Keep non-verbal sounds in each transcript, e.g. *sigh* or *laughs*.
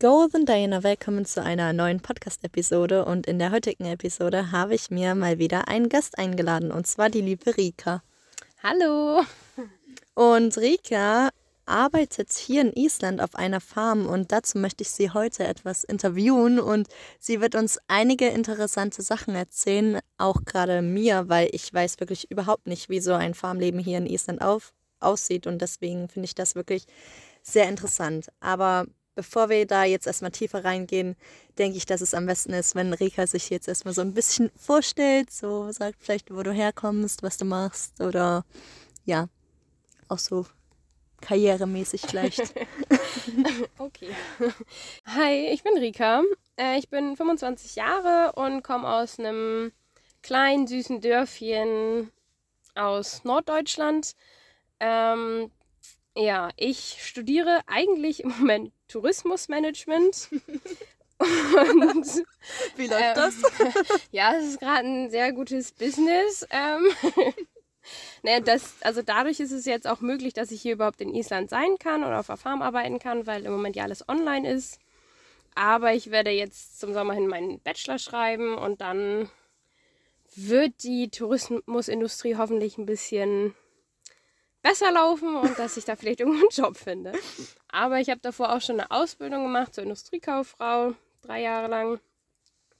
Golden Diana, willkommen zu einer neuen Podcast-Episode und in der heutigen Episode habe ich mir mal wieder einen Gast eingeladen und zwar die liebe Rika. Hallo! Und Rika arbeitet hier in Island auf einer Farm und dazu möchte ich sie heute etwas interviewen und sie wird uns einige interessante Sachen erzählen, auch gerade mir, weil ich weiß wirklich überhaupt nicht, wie so ein Farmleben hier in Island auf, aussieht und deswegen finde ich das wirklich sehr interessant. Aber bevor wir da jetzt erstmal tiefer reingehen, denke ich, dass es am besten ist, wenn Rika sich jetzt erstmal so ein bisschen vorstellt, so sagt vielleicht, wo du herkommst, was du machst oder ja, auch so karrieremäßig vielleicht. *laughs* okay. Hi, ich bin Rika. Äh, ich bin 25 Jahre und komme aus einem kleinen, süßen Dörfchen aus Norddeutschland. Ähm, ja, ich studiere eigentlich im Moment Tourismusmanagement. Und, Wie läuft ähm, das? *laughs* ja, es ist gerade ein sehr gutes Business. Ähm, *laughs* naja, das, also dadurch ist es jetzt auch möglich, dass ich hier überhaupt in Island sein kann oder auf der Farm arbeiten kann, weil im Moment ja alles online ist. Aber ich werde jetzt zum Sommer hin meinen Bachelor schreiben und dann wird die Tourismusindustrie hoffentlich ein bisschen besser laufen und dass ich da vielleicht *laughs* irgendwo einen Job finde. Aber ich habe davor auch schon eine Ausbildung gemacht zur Industriekauffrau, drei Jahre lang.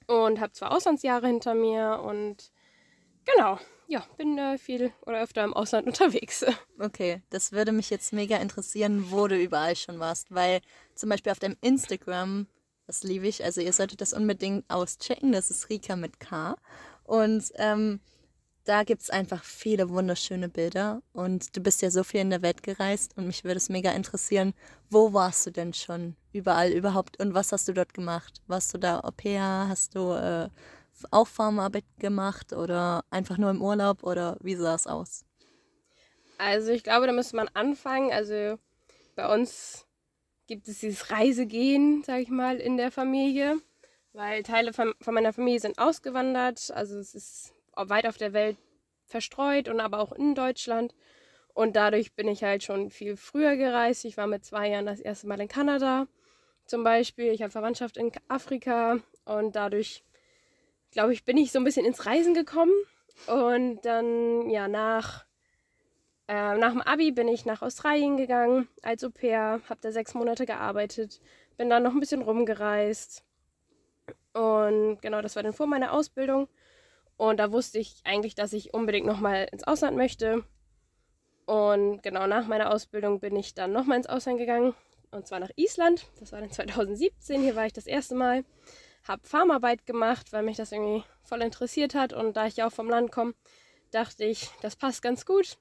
Und habe zwei Auslandsjahre hinter mir und genau, ja, bin äh, viel oder öfter im Ausland *laughs* unterwegs. Okay, das würde mich jetzt mega interessieren, wo du überall schon warst, weil zum Beispiel auf deinem Instagram, das liebe ich, also ihr solltet das unbedingt auschecken, das ist Rika mit K. Und ähm, da gibt es einfach viele wunderschöne Bilder und du bist ja so viel in der Welt gereist und mich würde es mega interessieren, wo warst du denn schon überall überhaupt und was hast du dort gemacht? Warst du da Au pair? Hast du äh, auch Farmarbeit gemacht oder einfach nur im Urlaub oder wie sah es aus? Also ich glaube, da müsste man anfangen. Also bei uns gibt es dieses Reisegehen, sag ich mal, in der Familie, weil Teile von, von meiner Familie sind ausgewandert. Also es ist weit auf der Welt verstreut und aber auch in Deutschland. Und dadurch bin ich halt schon viel früher gereist. Ich war mit zwei Jahren das erste Mal in Kanada zum Beispiel. Ich habe Verwandtschaft in Afrika und dadurch, glaube ich, bin ich so ein bisschen ins Reisen gekommen. Und dann, ja, nach, äh, nach dem Abi bin ich nach Australien gegangen als Au pair, habe da sechs Monate gearbeitet, bin dann noch ein bisschen rumgereist. Und genau, das war dann vor meiner Ausbildung. Und da wusste ich eigentlich, dass ich unbedingt nochmal ins Ausland möchte. Und genau nach meiner Ausbildung bin ich dann nochmal ins Ausland gegangen. Und zwar nach Island. Das war dann 2017. Hier war ich das erste Mal. Habe Farmarbeit gemacht, weil mich das irgendwie voll interessiert hat. Und da ich ja auch vom Land komme, dachte ich, das passt ganz gut.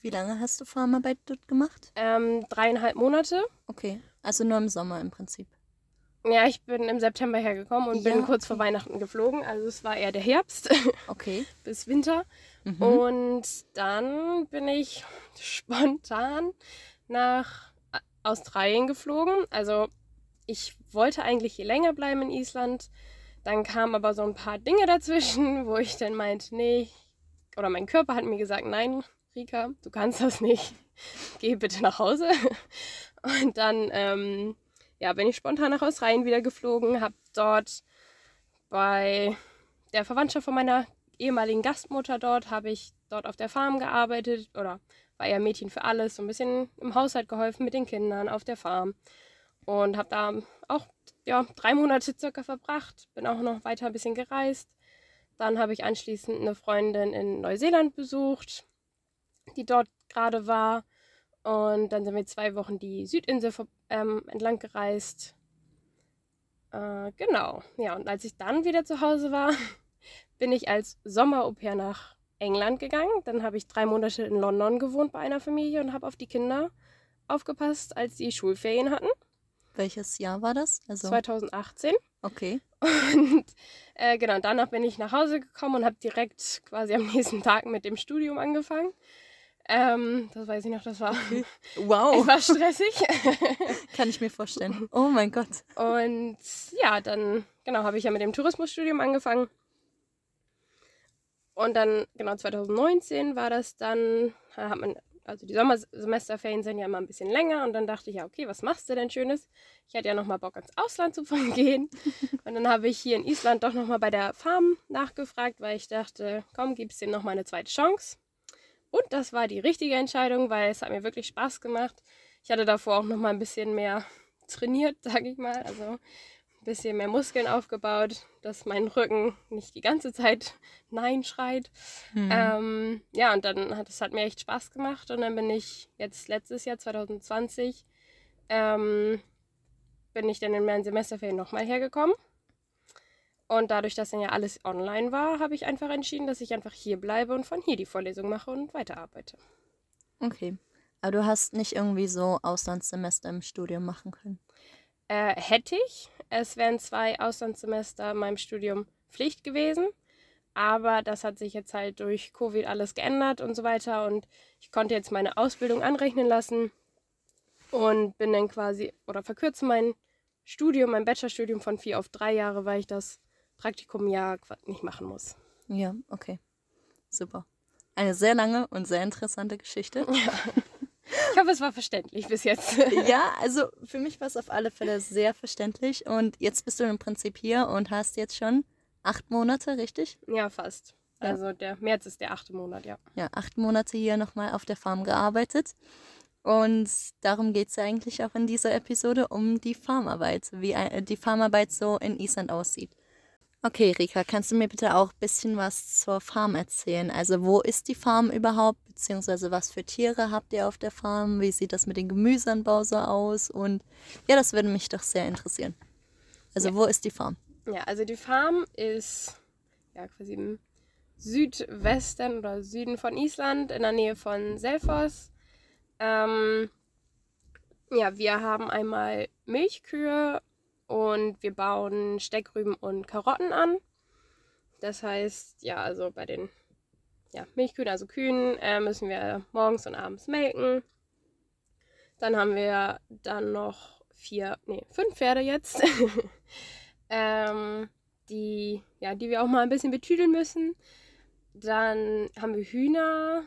Wie lange hast du Farmarbeit dort gemacht? Ähm, dreieinhalb Monate. Okay, also nur im Sommer im Prinzip. Ja, ich bin im September hergekommen und ja, bin kurz okay. vor Weihnachten geflogen. Also es war eher der Herbst. *laughs* Okay. bis Winter. Mhm. Und dann bin ich spontan nach Australien geflogen. Also ich wollte eigentlich hier länger bleiben in Island. Dann kamen aber so ein paar Dinge dazwischen, wo ich dann meinte, nee, oder mein Körper hat mir gesagt, nein, Rika, du kannst das nicht. *laughs* Geh bitte nach Hause. *laughs* Und dann ähm, ja, bin ich spontan nach Australien wieder geflogen, habe dort bei der Verwandtschaft von meiner ehemaligen Gastmutter dort, habe ich dort auf der Farm gearbeitet oder war ja Mädchen für alles, so ein bisschen im Haushalt geholfen mit den Kindern auf der Farm und habe da auch ja, drei Monate circa verbracht, bin auch noch weiter ein bisschen gereist. Dann habe ich anschließend eine Freundin in Neuseeland besucht, die dort gerade war. Und dann sind wir zwei Wochen die Südinsel ähm, entlang gereist. Äh, genau. Ja, und als ich dann wieder zu Hause war, *laughs* bin ich als Sommer-Au-pair nach England gegangen. Dann habe ich drei Monate in London gewohnt bei einer Familie und habe auf die Kinder aufgepasst, als sie Schulferien hatten. Welches Jahr war das? Also 2018. Okay. Und äh, genau, danach bin ich nach Hause gekommen und habe direkt quasi am nächsten Tag mit dem Studium angefangen. Ähm, das weiß ich noch, das war *laughs* wow. war stressig. *laughs* Kann ich mir vorstellen. Oh mein Gott. Und ja, dann genau habe ich ja mit dem Tourismusstudium angefangen. Und dann genau 2019 war das dann, hat man also die Sommersemesterferien sind ja immer ein bisschen länger und dann dachte ich, ja, okay, was machst du denn Schönes? Ich hatte ja nochmal Bock ins Ausland zu *laughs* gehen. und dann habe ich hier in Island doch nochmal bei der Farm nachgefragt, weil ich dachte, komm, gib's dem nochmal eine zweite Chance. Und das war die richtige Entscheidung, weil es hat mir wirklich Spaß gemacht. Ich hatte davor auch nochmal ein bisschen mehr trainiert, *laughs* sage ich mal. Also bisschen mehr Muskeln aufgebaut, dass mein Rücken nicht die ganze Zeit *laughs* Nein schreit. Mhm. Ähm, ja, und dann hat es hat mir echt Spaß gemacht und dann bin ich jetzt letztes Jahr 2020 ähm, bin ich dann in meinen Semesterferien nochmal hergekommen. Und dadurch, dass dann ja alles online war, habe ich einfach entschieden, dass ich einfach hier bleibe und von hier die Vorlesung mache und weiterarbeite. Okay. Aber du hast nicht irgendwie so Auslandssemester im Studium machen können? Äh, hätte ich. Es wären zwei Auslandssemester in meinem Studium Pflicht gewesen. Aber das hat sich jetzt halt durch Covid alles geändert und so weiter. Und ich konnte jetzt meine Ausbildung anrechnen lassen und bin dann quasi oder verkürze mein Studium, mein Bachelorstudium von vier auf drei Jahre, weil ich das Praktikum ja nicht machen muss. Ja, okay. Super. Eine sehr lange und sehr interessante Geschichte. *laughs* Ja. Ich hoffe, es war verständlich bis jetzt. *laughs* ja, also für mich war es auf alle Fälle sehr verständlich. Und jetzt bist du im Prinzip hier und hast jetzt schon acht Monate, richtig? Ja, fast. Ja. Also der März ist der achte Monat, ja. Ja, acht Monate hier nochmal auf der Farm gearbeitet. Und darum geht es ja eigentlich auch in dieser Episode um die Farmarbeit, wie die Farmarbeit so in Island aussieht. Okay, Rika, kannst du mir bitte auch ein bisschen was zur Farm erzählen? Also wo ist die Farm überhaupt, beziehungsweise was für Tiere habt ihr auf der Farm? Wie sieht das mit dem Gemüseanbau so aus? Und ja, das würde mich doch sehr interessieren. Also ja. wo ist die Farm? Ja, also die Farm ist ja quasi im Südwesten oder Süden von Island, in der Nähe von Selfoss. Ähm, ja, wir haben einmal Milchkühe und wir bauen Steckrüben und Karotten an. Das heißt, ja, also bei den ja, Milchkühen, also Kühen, äh, müssen wir morgens und abends melken. Dann haben wir dann noch vier, nee, fünf Pferde jetzt, *laughs* ähm, die, ja, die wir auch mal ein bisschen betüdeln müssen. Dann haben wir Hühner.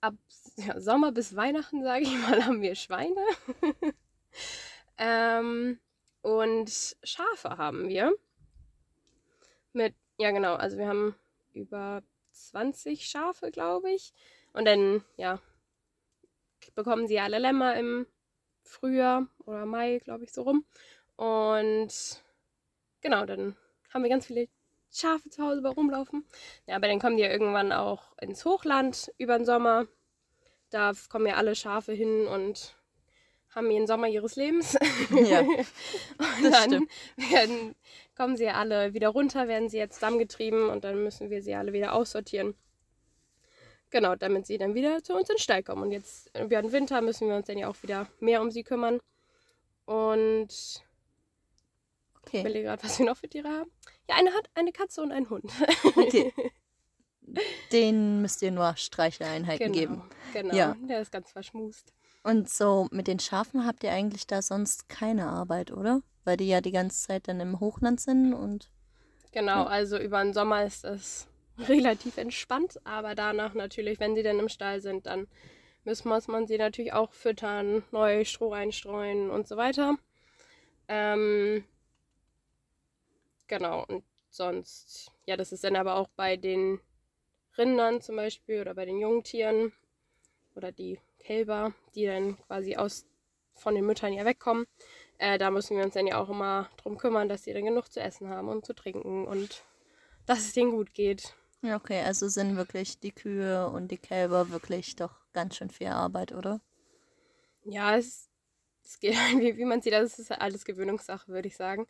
Ab ja, Sommer bis Weihnachten, sage ich mal, *laughs* haben wir Schweine. *laughs* ähm, und Schafe haben wir. Mit, ja genau, also wir haben über 20 Schafe, glaube ich. Und dann, ja, bekommen sie alle Lämmer im Frühjahr oder Mai, glaube ich, so rum. Und genau, dann haben wir ganz viele Schafe zu Hause bei rumlaufen. Ja, aber dann kommen die ja irgendwann auch ins Hochland über den Sommer. Da kommen ja alle Schafe hin und haben ihren Sommer ihres Lebens. Ja, *laughs* und dann stimmt. Werden, kommen sie alle wieder runter, werden sie jetzt dammgetrieben und dann müssen wir sie alle wieder aussortieren. Genau, damit sie dann wieder zu uns in den Stall kommen. Und jetzt über den Winter müssen wir uns dann ja auch wieder mehr um sie kümmern. Und okay. ich überlege gerade, was wir noch für Tiere haben. Ja, eine hat eine Katze und einen Hund. Okay. *laughs* Den müsst ihr nur Streicheleinheiten genau, geben. Genau, ja. der ist ganz verschmust. Und so mit den Schafen habt ihr eigentlich da sonst keine Arbeit, oder? Weil die ja die ganze Zeit dann im Hochland sind und. Genau, ja. also über den Sommer ist es *laughs* relativ entspannt, aber danach natürlich, wenn sie dann im Stall sind, dann muss man sie natürlich auch füttern, neu Stroh einstreuen und so weiter. Ähm, genau, und sonst, ja, das ist dann aber auch bei den Rindern zum Beispiel oder bei den Jungtieren oder die Kälber, die dann quasi aus von den Müttern ja wegkommen. Äh, da müssen wir uns dann ja auch immer drum kümmern, dass die dann genug zu essen haben und zu trinken und dass es denen gut geht. Ja, okay, also sind wirklich die Kühe und die Kälber wirklich doch ganz schön viel Arbeit, oder? Ja, es, es geht, *laughs* wie, wie man sieht, das ist alles Gewöhnungssache, würde ich sagen.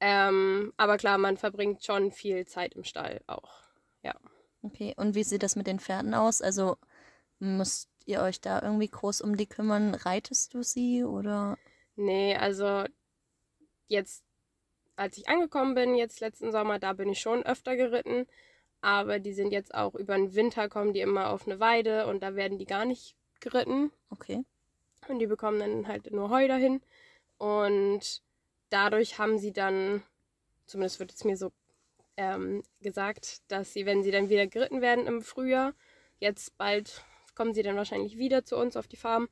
Ähm, aber klar, man verbringt schon viel Zeit im Stall auch. Ja. Okay, und wie sieht das mit den Pferden aus? Also muss ihr euch da irgendwie groß um die kümmern? Reitest du sie oder? Nee, also jetzt, als ich angekommen bin, jetzt letzten Sommer, da bin ich schon öfter geritten. Aber die sind jetzt auch über den Winter, kommen die immer auf eine Weide und da werden die gar nicht geritten. Okay. Und die bekommen dann halt nur Heu dahin. Und dadurch haben sie dann, zumindest wird es mir so ähm, gesagt, dass sie, wenn sie dann wieder geritten werden im Frühjahr, jetzt bald kommen sie dann wahrscheinlich wieder zu uns auf die Farm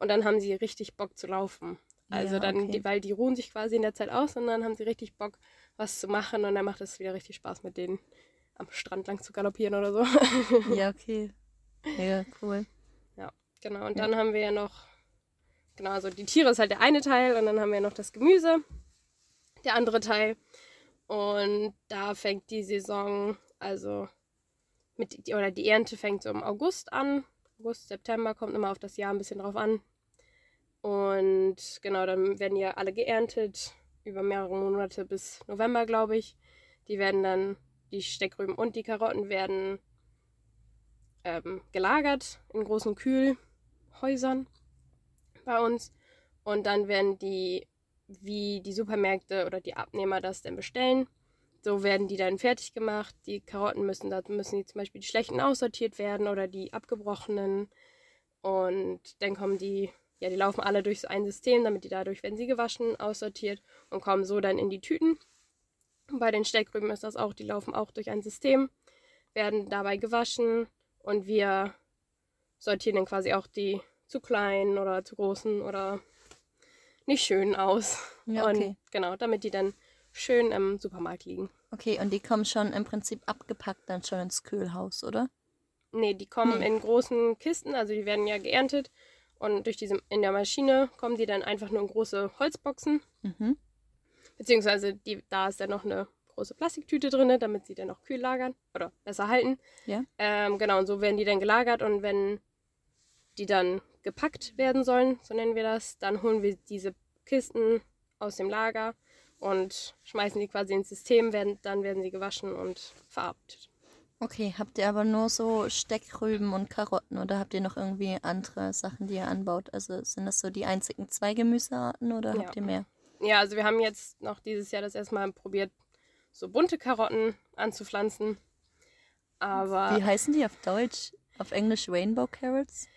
und dann haben sie richtig Bock zu laufen. Also Ja, dann, okay. die, weil die ruhen sich quasi in der Zeit aus und dann haben sie richtig Bock, was zu machen und dann macht es wieder richtig Spaß mit denen am Strand lang zu galoppieren oder so. *laughs* Ja, okay. Mega cool. genau, und Ja. dann haben wir ja noch, genau, also die Tiere ist halt der eine Teil und dann haben wir noch das Gemüse, der andere Teil. Und da fängt die Saison, also mit, oder die Ernte fängt so im August an. August, September kommt immer auf das Jahr ein bisschen drauf an. Und genau, dann werden ja alle geerntet über mehrere Monate bis November, glaube ich. Die werden dann, die Steckrüben und die Karotten werden ähm, gelagert in großen Kühlhäusern bei uns. Und dann werden die, wie die Supermärkte oder die Abnehmer das dann bestellen, so werden die dann fertig gemacht. Die Karotten müssen, da müssen die zum Beispiel die schlechten aussortiert werden oder die abgebrochenen. Und dann kommen die, ja, die laufen alle durch so ein System, damit die dadurch werden sie gewaschen, aussortiert und kommen so dann in die Tüten. Und bei den Steckrüben ist das auch, die laufen auch durch ein System, werden dabei gewaschen und wir sortieren dann quasi auch die zu kleinen oder zu großen oder nicht schön aus. Ja, okay. Und genau, damit die dann schön im Supermarkt liegen. Okay, und die kommen schon im Prinzip abgepackt dann schon ins Kühlhaus, oder? Nee, die kommen Nee. in großen Kisten, also die werden ja geerntet und durch diese in der Maschine kommen die dann einfach nur in große Holzboxen, Mhm. beziehungsweise die, da ist dann noch eine große Plastiktüte drin, damit sie dann noch kühl lagern oder besser halten. Ja. Ähm, genau, und so werden die dann gelagert und wenn die dann gepackt werden sollen, so nennen wir das, dann holen wir diese Kisten aus dem Lager und schmeißen die quasi ins System, werden, dann werden sie gewaschen und verarbeitet. Okay, habt ihr aber nur so Steckrüben und Karotten oder habt ihr noch irgendwie andere Sachen, die ihr anbaut? Also sind das so die einzigen zwei Gemüsearten oder Ja. habt ihr mehr? Ja, also wir haben jetzt noch dieses Jahr das erstmal probiert, so bunte Karotten anzupflanzen. Aber Wie heißen die auf Deutsch? Auf Englisch Rainbow Carrots?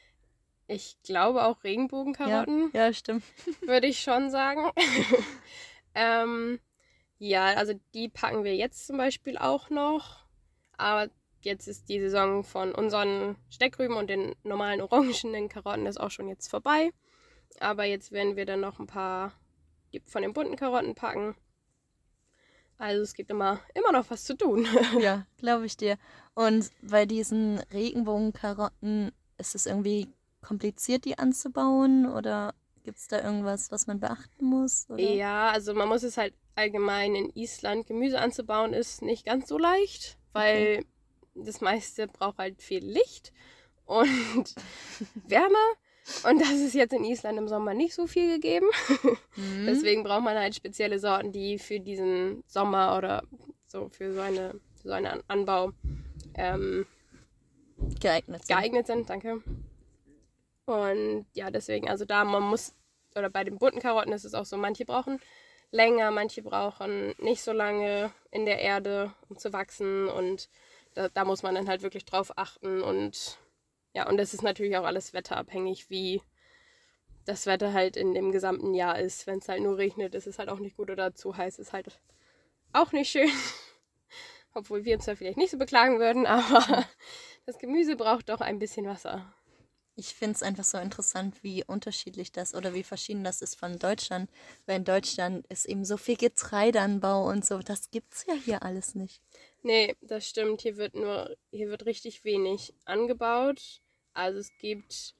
ich glaube auch Regenbogenkarotten, Ja, ja stimmt. würde ich schon sagen. *laughs* ähm, ja, also die packen wir jetzt zum Beispiel auch noch. Aber jetzt ist die Saison von unseren Steckrüben und den normalen orangenen Karotten ist auch schon jetzt vorbei. Aber jetzt werden wir dann noch ein paar von den bunten Karotten packen. Also es gibt immer, immer noch was zu tun. *laughs* Ja, glaube ich dir. Und bei diesen Regenbogenkarotten ist es irgendwie kompliziert, die anzubauen? Oder gibt es da irgendwas, was man beachten muss? Oder? Ja, also man muss es halt allgemein in Island Gemüse anzubauen, ist nicht ganz so leicht, weil das meiste braucht halt viel Licht und *laughs* Wärme. Und das ist jetzt in Island im Sommer nicht so viel gegeben. Mhm. *laughs* Deswegen braucht man halt spezielle Sorten, die für diesen Sommer oder so für so, eine, so einen An- Anbau ähm, geeignet sind. geeignet sind, danke. Und ja, deswegen, also da man muss, oder bei den bunten Karotten ist es auch so, manche brauchen länger, manche brauchen nicht so lange in der Erde, um zu wachsen. Und da, da muss man dann halt wirklich drauf achten. Und ja, und das ist natürlich auch alles wetterabhängig, wie das Wetter halt in dem gesamten Jahr ist. Wenn es halt nur regnet, ist es halt auch nicht gut oder zu heiß ist halt auch nicht schön. *laughs* Obwohl wir uns da vielleicht nicht so beklagen würden, *laughs* aber das Gemüse braucht doch ein bisschen Wasser. Ich finde es einfach so interessant, wie unterschiedlich das oder wie verschieden das ist von Deutschland. Weil in Deutschland ist eben so viel Getreideanbau und so. Das gibt's ja hier alles nicht. Nee, das stimmt. Hier wird nur, hier wird richtig wenig angebaut. Also es gibt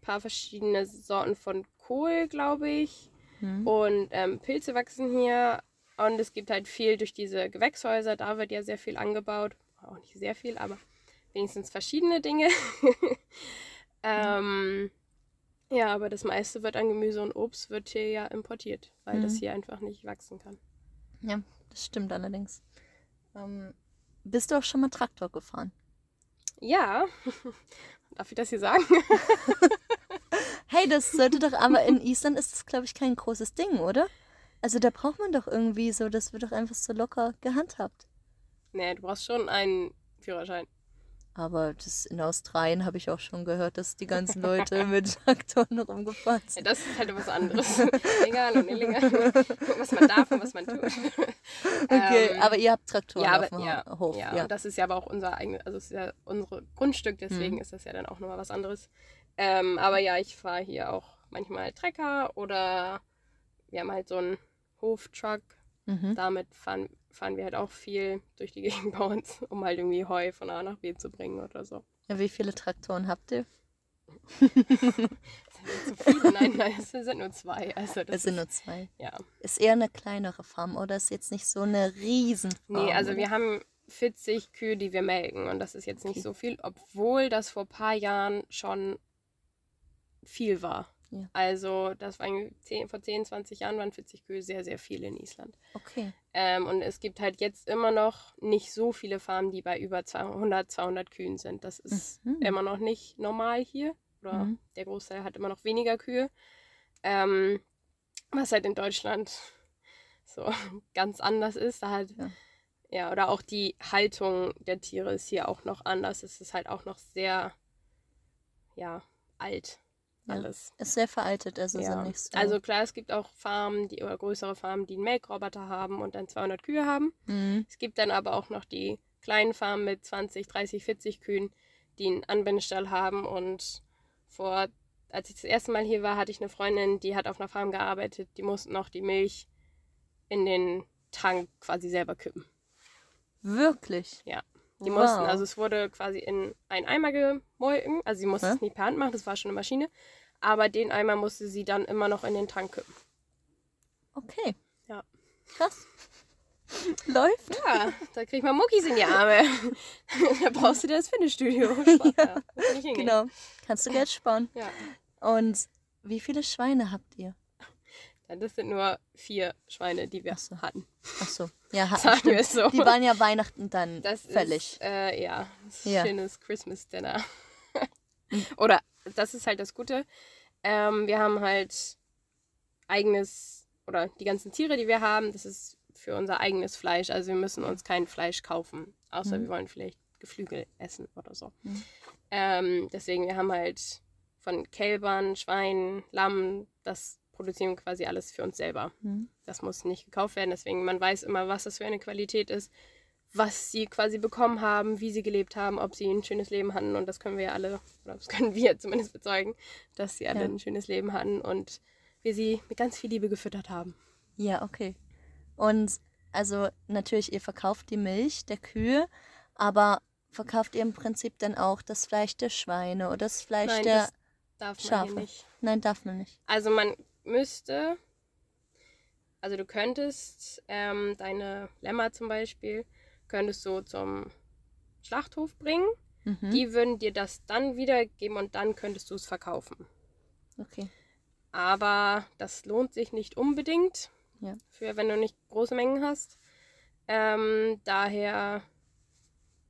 ein paar verschiedene Sorten von Kohl, glaube ich. Hm. Und ähm, Pilze wachsen hier. Und es gibt halt viel durch diese Gewächshäuser. Da wird ja sehr viel angebaut. Auch nicht sehr viel, aber wenigstens verschiedene Dinge. *laughs* ähm, ja, aber das meiste wird an Gemüse und Obst wird hier ja importiert, weil das Mhm. hier einfach nicht wachsen kann. Ja, das stimmt allerdings. Ähm, bist du auch schon mal Traktor gefahren? Ja, *laughs* darf ich das hier sagen? *laughs* Hey, das sollte doch, aber in *laughs* Island ist das, glaube ich, kein großes Ding, oder? Also da braucht man doch irgendwie so, das wird doch einfach so locker gehandhabt. Nee, du brauchst schon einen Führerschein. Aber das in Australien habe ich auch schon gehört, dass die ganzen Leute *laughs* mit Traktoren rumgefahren Ja, sind. das ist halt was anderes. legal und illegal. was man darf und was man tut. *laughs* Okay, Ähm, aber ihr habt Traktoren ja, auf aber, dem ja, Hof. ja, Ja. und das ist ja aber auch unser eigenes, also es ist ja unser Grundstück, deswegen ist das ja dann auch nochmal was anderes. Ähm, aber ja, ich fahre hier auch manchmal Trecker oder wir haben halt so einen Hoftruck. Mhm. Damit fahren, fahren wir halt auch viel durch die *laughs* Gegend bei uns, um halt irgendwie Heu von A nach B zu bringen oder so. ja. Wie viele Traktoren habt ihr? *laughs* Sind nicht so viele, nein, nein, es sind nur zwei. Also das Es sind ist, nur zwei. ja. Ist eher eine kleinere Farm oder ist jetzt nicht so eine Riesenfarm? Nee, also oder? wir haben 40 Kühe, die wir melken und das ist jetzt nicht Okay. so viel, obwohl das vor ein paar Jahren schon viel war. Ja. Also das war 10, vor 10, 20 Jahren waren 40 Kühe sehr, sehr viel in Island. Okay. Ähm, und es gibt halt jetzt immer noch nicht so viele Farmen, die bei über 200, 200 Kühen sind. Das ist Mhm. immer noch nicht normal hier. Oder Mhm. der Großteil hat immer noch weniger Kühe. Ähm, was halt in Deutschland *laughs* so *laughs* ganz anders ist. Da halt, Ja. ja. oder auch die Haltung der Tiere ist hier auch noch anders. Es ist halt auch noch sehr, ja, alt. Alles. Ist sehr veraltet, also Ja. sind so. Also klar, es gibt auch Farmen, die oder größere Farmen, die einen Melkroboter haben und dann 200 Kühe haben. Mhm. Es gibt dann aber auch noch die kleinen Farmen mit 20, 30, 40 Kühen, die einen Anbindestall haben. Und vor, als ich das erste Mal hier war, hatte ich eine Freundin, die hat auf einer Farm gearbeitet. Die mussten noch die Milch in den Tank quasi selber kippen. Wirklich? Ja. Die wow. mussten, also es wurde quasi in einen Eimer gemolken. Also sie musste Hä? es nicht per Hand machen, das war schon eine Maschine. Aber den Eimer musste sie dann immer noch in den Tank kippen. Okay. Ja. Krass. *laughs* Läuft? Ja, da kriegt man Muckis in die Arme. *laughs* da brauchst du dir das Fitnessstudio. Ja. Ich. Genau. Kannst du Geld sparen. Ja. Und wie viele Schweine habt ihr? Das sind nur vier Schweine, die wir Ach so. hatten. Ach so. Ja, ha Sagen wir es so. Die waren ja Weihnachten dann Das fällig. ist, äh, ja, das ist Ja. schönes Christmas Dinner. Mhm. *laughs* Oder, das ist halt das Gute. Ähm, wir haben halt eigenes, oder die ganzen Tiere, die wir haben, das ist für unser eigenes Fleisch. Also wir müssen uns kein Fleisch kaufen. Außer Mhm. wir wollen vielleicht Geflügel essen oder so. Mhm. Ähm, deswegen, wir haben halt von Kälbern, Schweinen, Lamm, das produzieren quasi alles für uns selber. Mhm. Das muss nicht gekauft werden. Deswegen, man weiß immer, was das für eine Qualität ist, was sie quasi bekommen haben, wie sie gelebt haben, ob sie ein schönes Leben hatten. Und das können wir ja alle, oder das können wir *laughs* zumindest bezeugen, dass sie alle Ja. ein schönes Leben hatten und wir sie mit ganz viel Liebe gefüttert haben. Ja, okay. Und also natürlich, ihr verkauft die Milch der Kühe, aber verkauft ihr im Prinzip dann auch das Fleisch der Schweine oder das Fleisch Nein, der. das darf man Schafe. hier nicht. Nein, darf man nicht. Also man müsste, also du könntest ähm, deine Lämmer zum Beispiel, könntest du zum Schlachthof bringen. Mhm. Die würden dir das dann wiedergeben und dann könntest du es verkaufen. Okay. Aber das lohnt sich nicht unbedingt, Ja. für wenn du nicht große Mengen hast. Ähm, daher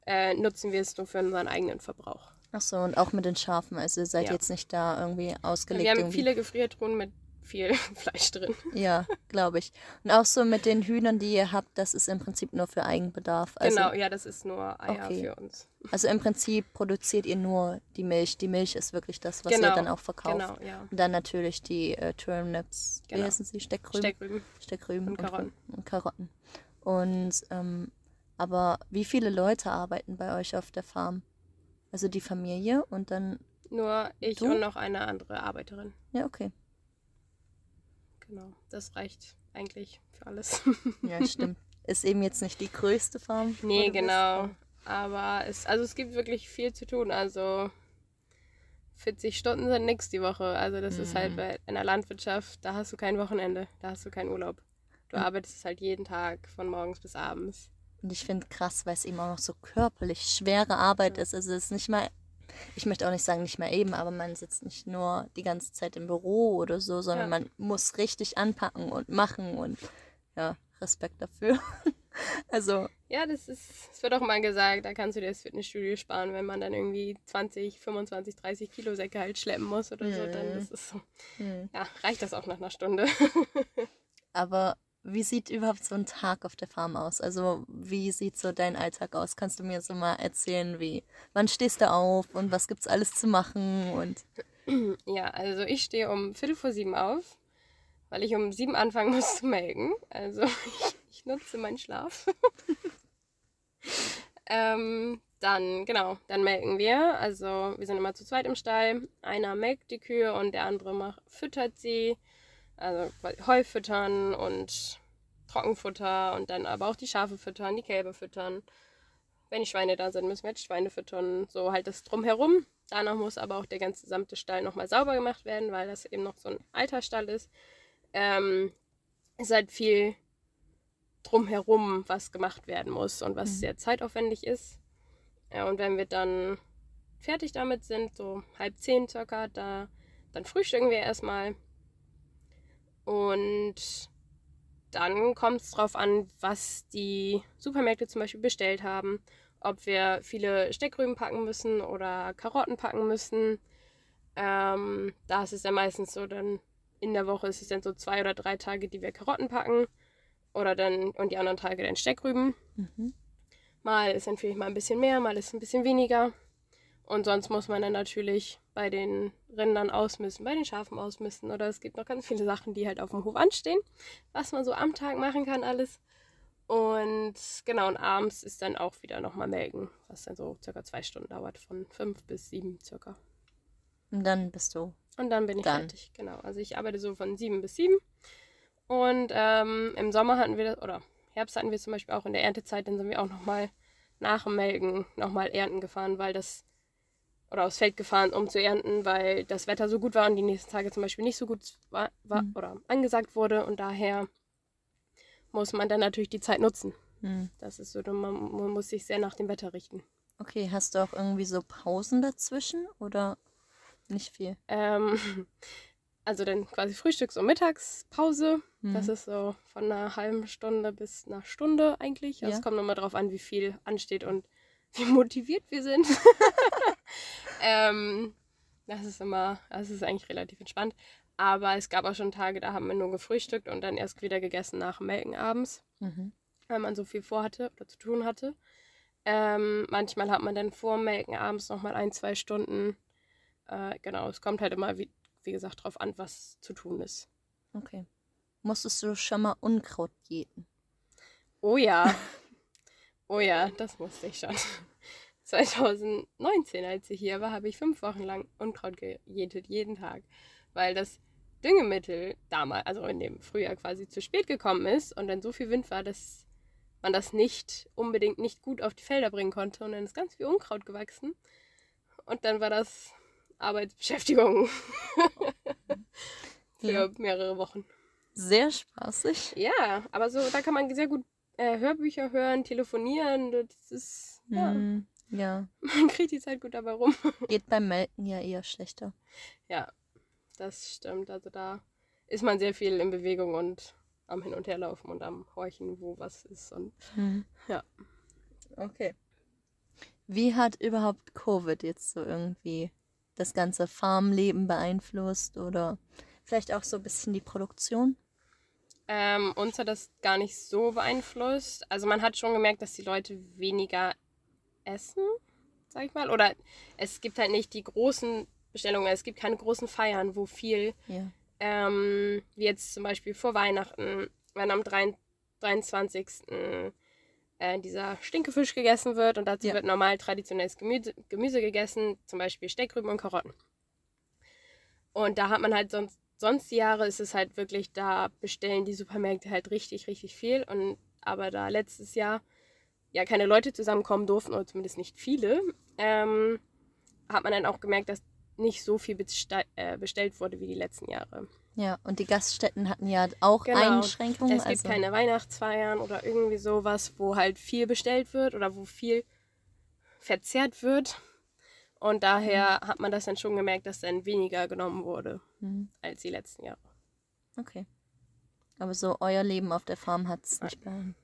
äh, nutzen wir es nur für unseren eigenen Verbrauch. Ach so, und auch mit den Schafen. Also ihr seid Ja. jetzt nicht da irgendwie ausgelegt. wir haben irgendwie. viele Gefriertruhen mit viel *laughs* Fleisch drin. Ja, glaube ich. Und auch so mit den Hühnern, die ihr habt, das ist im Prinzip nur für Eigenbedarf. Also, genau, ja, das ist nur Eier Okay. für uns. Also im Prinzip produziert ihr nur die Milch. Die Milch ist wirklich das, was ihr Genau, dann auch verkauft. Genau, ja. Und dann natürlich die äh, Turnips, wie Genau. heißen sie? Steckrüben? Steckrüben. Steckrüben Und Karotten. Und Karotten. Und ähm, aber wie viele Leute arbeiten bei euch auf der Farm? Also die Familie und dann, Nur ich Du? und noch eine andere Arbeiterin. ja, okay. Genau, das reicht eigentlich für alles. *laughs* Ja, stimmt. Ist eben jetzt nicht die größte Farm. nee, genau. Aber es, also es gibt wirklich viel zu tun. Also 40 Stunden sind nichts die Woche. Also das ist halt Mhm. bei in der Landwirtschaft, da hast du kein Wochenende, da hast du keinen Urlaub. Du Mhm. arbeitest halt jeden Tag von morgens bis abends. Und ich finde krass, weil es eben auch noch so körperlich schwere Arbeit Ja. ist. Also es ist nicht mal, ich möchte auch nicht sagen, nicht mehr eben, aber man sitzt nicht nur die ganze Zeit im Büro oder so, sondern Ja. man muss richtig anpacken und machen und ja, Respekt dafür. *laughs* also, Ja, das ist, es wird auch mal gesagt, da kannst du dir das Fitnessstudio sparen, wenn man dann irgendwie 20, 25, 30 Kilo Säcke halt schleppen muss oder so, dann Mhm. ist so. hm. Ja, reicht das auch nach einer Stunde. *laughs* aber wie sieht überhaupt so ein Tag auf der Farm aus? Also wie sieht so dein Alltag aus? Kannst du mir so mal erzählen, wie, wann stehst du auf und was gibt's alles zu machen und... *clears throat* Ja, also ich stehe um Viertel vor sieben auf, weil ich um sieben anfangen muss zu melken. Also ich, *laughs* ich nutze meinen Schlaf. *laughs* ähm, dann, genau, dann melken wir. Also wir sind immer zu zweit im Stall. Einer melkt die Kühe und der andere macht, füttert sie. Also Heu füttern und Trockenfutter und dann aber auch die Schafe füttern, die Kälber füttern. Wenn die Schweine da sind, müssen wir jetzt Schweine füttern. So halt das drumherum. Danach muss aber auch der ganze gesamte Stall nochmal sauber gemacht werden, weil das eben noch so ein alter Stall ist. Ähm, ist halt viel drumherum, was gemacht werden muss und was mhm. sehr zeitaufwendig ist. Ja, und wenn wir dann fertig damit sind, so halb zehn circa, da, dann frühstücken wir erstmal. Und dann kommt es darauf an, was die Supermärkte zum Beispiel bestellt haben. Ob wir viele Steckrüben packen müssen oder Karotten packen müssen. Ähm, da ist es ja meistens so, dann in der Woche ist es dann so zwei oder drei Tage, die wir Karotten packen. Oder dann, und die anderen Tage dann Steckrüben. Mhm. Mal ist dann vielleicht mal ein bisschen mehr, mal ist ein bisschen weniger. Und sonst muss man dann natürlich bei den Rindern ausmisten, bei den Schafen ausmisten. Oder es gibt noch ganz viele Sachen, die halt auf dem Hof anstehen, was man so am Tag machen kann, alles. Und genau, und abends ist dann auch wieder nochmal melken, was dann so circa zwei Stunden dauert, von fünf bis sieben circa. Und dann bist du. Und dann bin ich dann. fertig, genau. Also ich arbeite so von sieben bis sieben. Und ähm, im Sommer hatten wir das, oder Herbst hatten wir zum Beispiel auch in der Erntezeit, dann sind wir auch nochmal nach dem Melken nochmal ernten gefahren, weil das, oder aufs Feld gefahren, um zu ernten, weil das Wetter so gut war und die nächsten Tage zum Beispiel nicht so gut war, war mhm. oder angesagt wurde und daher muss man dann natürlich die Zeit nutzen. Mhm. Das ist so, man, man muss sich sehr nach dem Wetter richten. Okay, hast du auch irgendwie so Pausen dazwischen oder nicht viel? Ähm, *laughs* also dann quasi Frühstücks- und Mittagspause. Mhm. Das ist so von einer halben Stunde bis einer Stunde eigentlich. Also ja. Es kommt nochmal drauf an, wie viel ansteht und wie *laughs* motiviert wir sind. *laughs* ähm, das ist immer, das ist eigentlich relativ entspannt. Aber es gab auch schon Tage, da haben wir nur gefrühstückt und dann erst wieder gegessen nach dem Melken abends, mhm. weil man so viel vorhatte oder zu tun hatte. Ähm, manchmal hat man dann vor dem Melken abends nochmal ein, zwei Stunden. Äh, genau, es kommt halt immer wie, wie gesagt, darauf an, was zu tun ist. Okay. Musstest du schon mal Unkraut jäten? Oh ja. *laughs* oh ja, das musste ich schon. 2019, als ich hier war, habe ich fünf Wochen lang Unkraut gejätet, jeden Tag. Weil das Düngemittel damals, also in dem Frühjahr quasi zu spät gekommen ist und dann so viel Wind war, dass man das nicht unbedingt nicht gut auf die Felder bringen konnte. Und dann ist ganz viel Unkraut gewachsen. Und dann war das Arbeitsbeschäftigung *laughs* für ja. mehrere Wochen. Sehr spaßig. Ja, aber so, da kann man sehr gut äh, Hörbücher hören, telefonieren. Das ist, ja. Mm, ja. *laughs* Man kriegt die Zeit gut dabei rum. *laughs* Geht beim Melken ja eher schlechter. Ja, das stimmt. Also da ist man sehr viel in Bewegung und am Hin- und Herlaufen und am Horchen, wo was ist. Und mhm. ja. Okay. Wie hat überhaupt Covid jetzt so irgendwie das ganze Farmleben beeinflusst oder vielleicht auch so ein bisschen die Produktion? Ähm, uns hat das gar nicht so beeinflusst. Also man hat schon gemerkt, dass die Leute weniger essen, sag ich mal. Oder es gibt halt nicht die großen Bestellungen, es gibt keine großen Feiern, wo viel, ja. ähm, wie jetzt zum Beispiel vor Weihnachten, wenn am 23 äh, dieser Stinkefisch gegessen wird und dazu ja. wird normal traditionelles Gemüse, Gemüse gegessen, zum Beispiel Steckrüben und Karotten. Und da hat man halt sonst, sonst die Jahre ist es halt wirklich, da bestellen die Supermärkte halt richtig, richtig viel. Und aber da letztes Jahr ja keine Leute zusammenkommen durften, oder zumindest nicht viele, ähm, hat man dann auch gemerkt, dass nicht so viel äh, bestellt wurde wie die letzten Jahre. Ja, und die Gaststätten hatten ja auch genau. Einschränkungen. Es gibt also keine Weihnachtsfeiern oder irgendwie sowas, wo halt viel bestellt wird oder wo viel verzehrt wird. Und daher mhm. hat man das dann schon gemerkt, dass dann weniger genommen wurde mhm. als die letzten Jahre. Okay. Aber so euer Leben auf der Farm hat es nicht behalten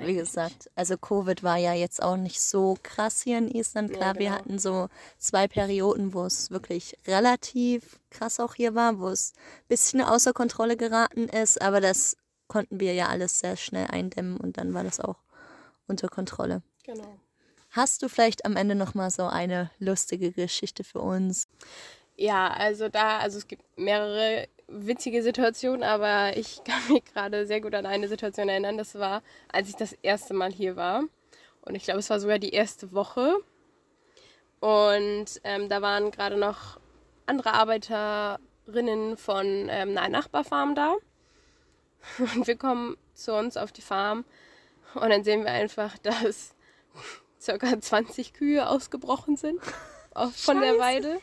wie gesagt, also Covid war ja jetzt auch nicht so krass hier in Island. Klar, ja, genau. wir hatten so zwei Perioden, wo es wirklich relativ krass auch hier war, wo es ein bisschen außer Kontrolle geraten ist, aber das konnten wir ja alles sehr schnell eindämmen und dann war das auch unter Kontrolle. Genau. Hast du vielleicht am Ende noch mal so eine lustige Geschichte für uns? Ja, also da, also es gibt mehrere witzige Situationen, aber ich *laughs* kann mich gerade sehr gut an eine Situation erinnern. Das war, als ich das erste Mal hier war. Und ich glaube, es war sogar die erste Woche. Und ähm, da waren gerade noch andere Arbeiterinnen von ähm, einer Nachbarfarm da. *laughs* Und wir kommen zu uns auf die Farm und dann sehen wir einfach, *laughs* dass ca. 20 Kühe ausgebrochen sind von Scheiße. der Weide.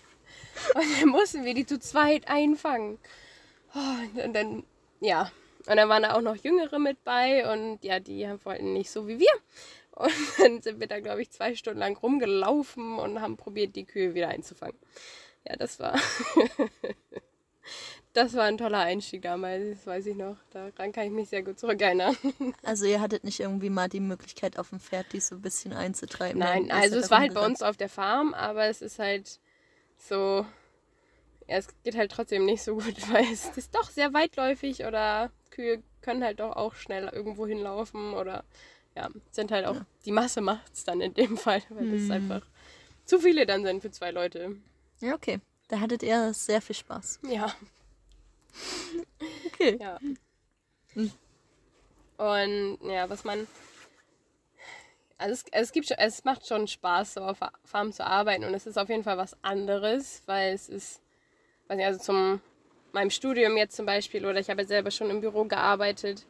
Und dann mussten wir die zu zweit einfangen. Oh, und dann, ja. Und dann waren da auch noch Jüngere mit bei und ja, die wollten nicht so wie wir. Und *laughs* dann sind wir da, glaube ich, zwei Stunden lang rumgelaufen und haben probiert, die Kühe wieder einzufangen. Ja, das war. *laughs* das war ein toller Einstieg damals, das weiß ich noch. Daran kann ich mich sehr gut zurückerinnern. *laughs* Also ihr hattet nicht irgendwie mal die Möglichkeit auf dem Pferd, die so ein bisschen einzutreiben? Nein, also es war halt bei uns auf der Farm, aber es ist halt so, ja, es geht halt trotzdem nicht so gut, *laughs* weil es ist doch sehr weitläufig oder Kühe können halt doch auch schnell irgendwo hinlaufen oder ja, sind halt auch, ja. die Masse macht es dann in dem *laughs* Fall, weil hm. das einfach zu viele dann sind für zwei Leute. Ja, okay. Da hattet ihr sehr viel Spaß. Ja. Okay. Ja. Hm. Und ja, was man. Also es, es, gibt es macht schon Spaß, so auf Farm zu arbeiten und es ist auf jeden Fall was anderes, weil es ist, weiß nicht, also zum meinem Studium jetzt zum Beispiel oder ich habe selber schon im Büro gearbeitet.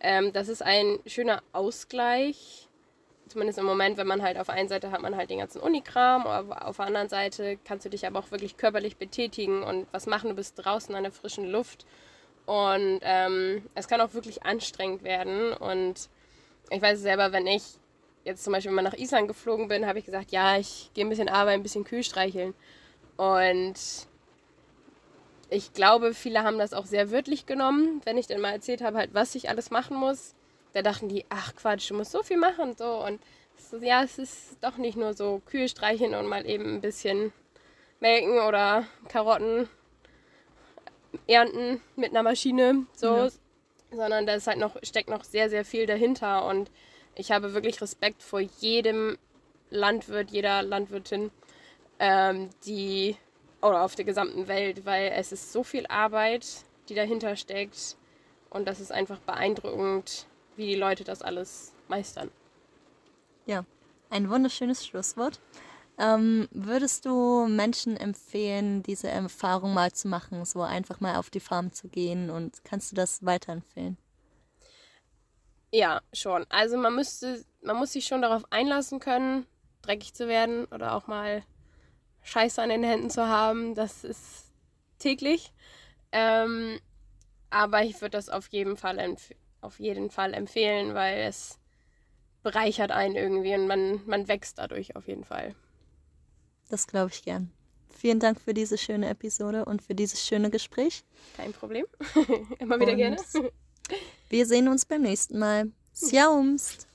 Ähm, das ist ein schöner Ausgleich zumindest im Moment, wenn man halt auf einer Seite hat man halt den ganzen Unikram, auf der anderen Seite kannst du dich aber auch wirklich körperlich betätigen und was machen. Du bist draußen an der frischen Luft und ähm, es kann auch wirklich anstrengend werden. Und ich weiß selber, wenn ich jetzt zum Beispiel mal nach Island geflogen bin, habe ich gesagt, ja, ich gehe ein bisschen arbeiten, ein bisschen Kühl streicheln. Und ich glaube, viele haben das auch sehr wörtlich genommen, wenn ich dann mal erzählt habe, halt, was ich alles machen muss da dachten die, ach Quatsch, du musst so viel machen. So. Und so, ja, es ist doch nicht nur so Kühe streichen und mal eben ein bisschen melken oder Karotten ernten mit einer Maschine, so, ja. sondern da ist halt noch, steckt noch sehr, sehr viel dahinter. Und ich habe wirklich Respekt vor jedem Landwirt, jeder Landwirtin, ähm, die oder auf der gesamten Welt, weil es ist so viel Arbeit, die dahinter steckt. Und das ist einfach beeindruckend, wie die Leute das alles meistern. Ja, ein wunderschönes Schlusswort. Ähm, würdest du Menschen empfehlen, diese Erfahrung mal zu machen, so einfach mal auf die Farm zu gehen und kannst du das weiterempfehlen? Ja, schon. Also man müsste, man muss sich schon darauf einlassen können, dreckig zu werden oder auch mal Scheiße an den Händen zu haben. Das ist täglich. Ähm, aber ich würde das auf jeden Fall empfehlen auf jeden Fall empfehlen, weil es bereichert einen irgendwie und man, man wächst dadurch auf jeden Fall. Das glaube ich gern. Vielen Dank für diese schöne Episode und für dieses schöne Gespräch. Kein Problem. *laughs* Immer wieder und gerne. wir sehen uns beim nächsten Mal. *laughs* Sjaumst!